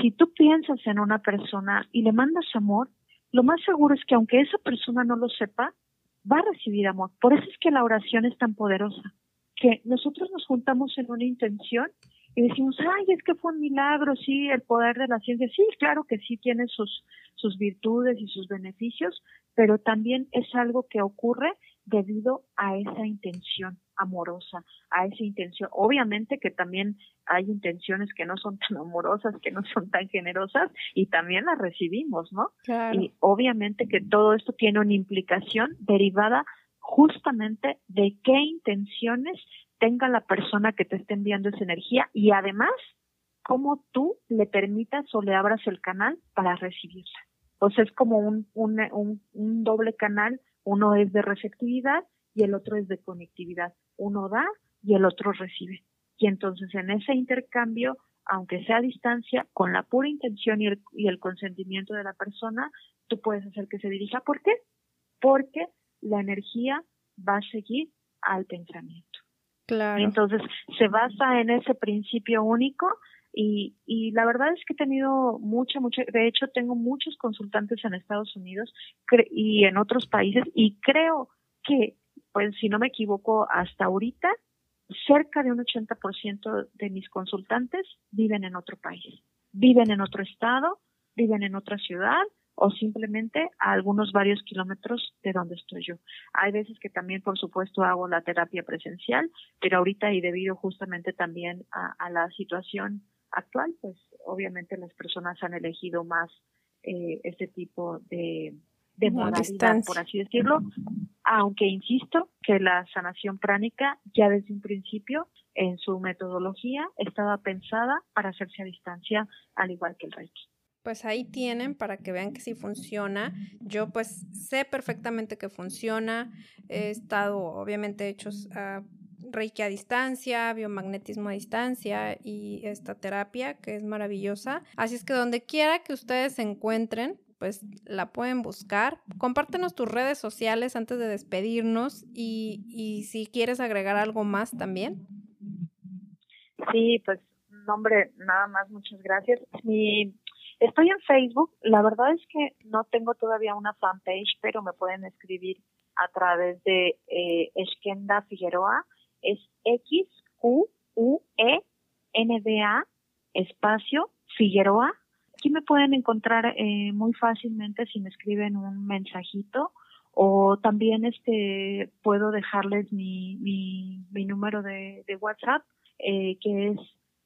si tú piensas en una persona y le mandas amor, lo más seguro es que aunque esa persona no lo sepa, va a recibir amor. Por eso es que la oración es tan poderosa, que nosotros nos juntamos en una intención y decimos, ay, es que fue un milagro, sí, el poder de la ciencia, sí, claro que sí tiene sus, sus virtudes y sus beneficios, pero también es algo que ocurre debido a esa intención amorosa, a esa intención. Obviamente que también hay intenciones que no son tan amorosas, que no son tan generosas y también las recibimos, ¿no? Y obviamente que todo esto tiene una implicación derivada justamente de qué intenciones tenga la persona que te esté enviando esa energía y además cómo tú le permitas o le abras el canal para recibirla. Pues es como un, un, un doble canal, uno es de receptividad y el otro es de conectividad. Uno da y el otro recibe. Y entonces en ese intercambio, aunque sea a distancia, con la pura intención y el, y el consentimiento de la persona, tú puedes hacer que se dirija. ¿Por qué? Porque la energía va a seguir al pensamiento. Claro. Entonces, se basa en ese principio único y, y la verdad es que he tenido mucha, mucha, de hecho tengo muchos consultantes en Estados Unidos y en otros países y creo que pues si no me equivoco, hasta ahorita, cerca de un 80% de mis consultantes viven en otro país, viven en otro estado, viven en otra ciudad o simplemente a algunos varios kilómetros de donde estoy yo. Hay veces que también, por supuesto, hago la terapia presencial, pero ahorita y debido justamente también a, la situación actual, pues obviamente las personas han elegido más eh, este tipo de, de modalidad, por así decirlo, aunque insisto que la sanación pránica ya desde un principio en su metodología estaba pensada para hacerse a distancia al igual que el Reiki. Pues ahí tienen para que vean que sí funciona. Yo pues sé perfectamente que funciona. He estado obviamente hechos a Reiki a distancia, biomagnetismo a distancia y esta terapia que es maravillosa. Así es que donde quiera que ustedes se encuentren, pues la pueden buscar. Compártenos tus redes sociales antes de despedirnos y, y si quieres agregar algo más también. Sí, pues nombre, nada más, muchas gracias. Estoy en Facebook, la verdad es que no tengo todavía una fanpage, pero me pueden escribir a través de eh, Esquenda Figueroa, es X Q U E N D A espacio Figueroa Aquí me pueden encontrar eh, muy fácilmente si me escriben un mensajito o también este puedo dejarles mi, mi, mi número de, de WhatsApp eh, que es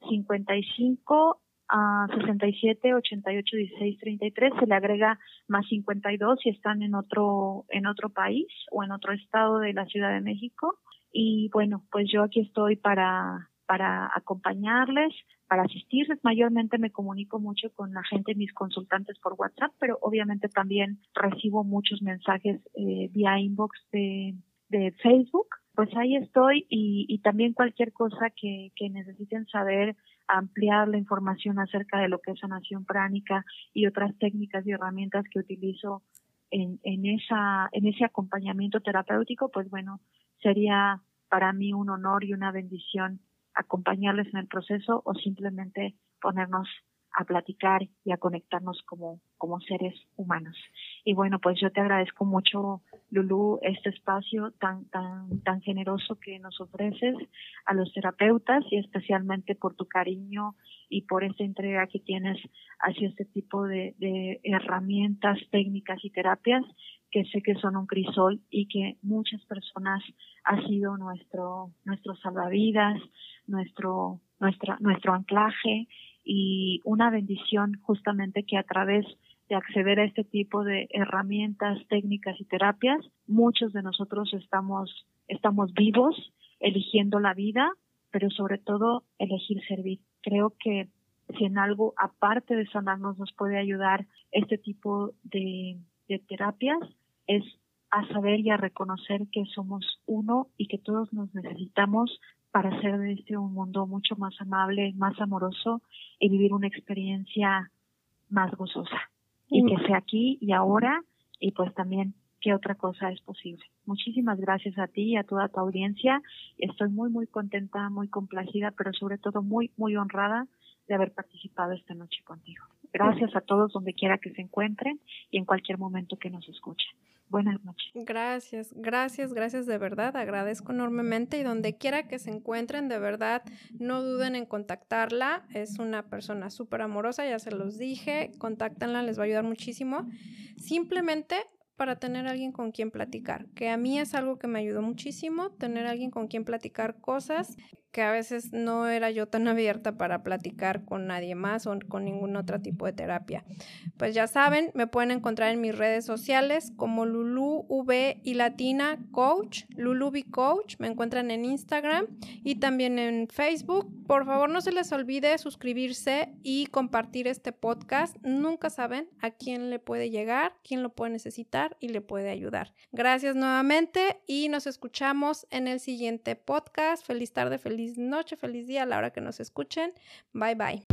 55 a 67 88 16 33 se le agrega más 52 si están en otro en otro país o en otro estado de la Ciudad de México. Y bueno pues yo aquí estoy para para acompañarles, para asistirles. Mayormente me comunico mucho con la gente, mis consultantes por WhatsApp, pero obviamente también recibo muchos mensajes eh, vía inbox de, de Facebook. Pues ahí estoy y, y también cualquier cosa que, que necesiten saber, ampliar la información acerca de lo que es sanación pránica y otras técnicas y herramientas que utilizo en, en, esa, en ese acompañamiento terapéutico, pues bueno, sería para mí un honor y una bendición acompañarles en el proceso o simplemente ponernos a platicar y a conectarnos como, como seres humanos. Y bueno, pues yo te agradezco mucho, Lulu, este espacio tan, tan, tan generoso que nos ofreces a los terapeutas y especialmente por tu cariño y por esta entrega que tienes hacia este tipo de, de herramientas, técnicas y terapias que sé que son un crisol y que muchas personas ha sido nuestro, nuestro salvavidas, nuestro, nuestra, nuestro anclaje y una bendición justamente que a través de acceder a este tipo de herramientas, técnicas y terapias, muchos de nosotros estamos, estamos vivos, eligiendo la vida, pero sobre todo elegir servir. Creo que si en algo, aparte de sanarnos, nos puede ayudar este tipo de, de terapias, es a saber y a reconocer que somos uno y que todos nos necesitamos para hacer de este un mundo mucho más amable, más amoroso y vivir una experiencia más gozosa. Y mm. que sea aquí y ahora y pues también qué otra cosa es posible. Muchísimas gracias a ti y a toda tu audiencia. Estoy muy, muy contenta, muy complacida, pero sobre todo muy, muy honrada de haber participado esta noche contigo. Gracias a todos donde quiera que se encuentren y en cualquier momento que nos escuchen. Buenas noches. Gracias, gracias, gracias de verdad. Agradezco enormemente y donde quiera que se encuentren, de verdad, no duden en contactarla. Es una persona súper amorosa, ya se los dije. Contáctenla, les va a ayudar muchísimo. Simplemente para tener alguien con quien platicar, que a mí es algo que me ayudó muchísimo, tener alguien con quien platicar cosas que a veces no era yo tan [laughs] abierta para platicar con nadie más o con ningún otro tipo de terapia. Pues ya saben, me pueden encontrar en mis redes sociales como Lulu V y Latina Coach, Lulubi Coach, me encuentran en Instagram y también en Facebook. Por favor, no se les olvide suscribirse y compartir este podcast. Nunca saben a quién le puede llegar, quién lo puede necesitar y le puede ayudar. Gracias nuevamente y nos escuchamos en el siguiente podcast. Feliz tarde, feliz noche, feliz día a la hora que nos escuchen. Bye bye.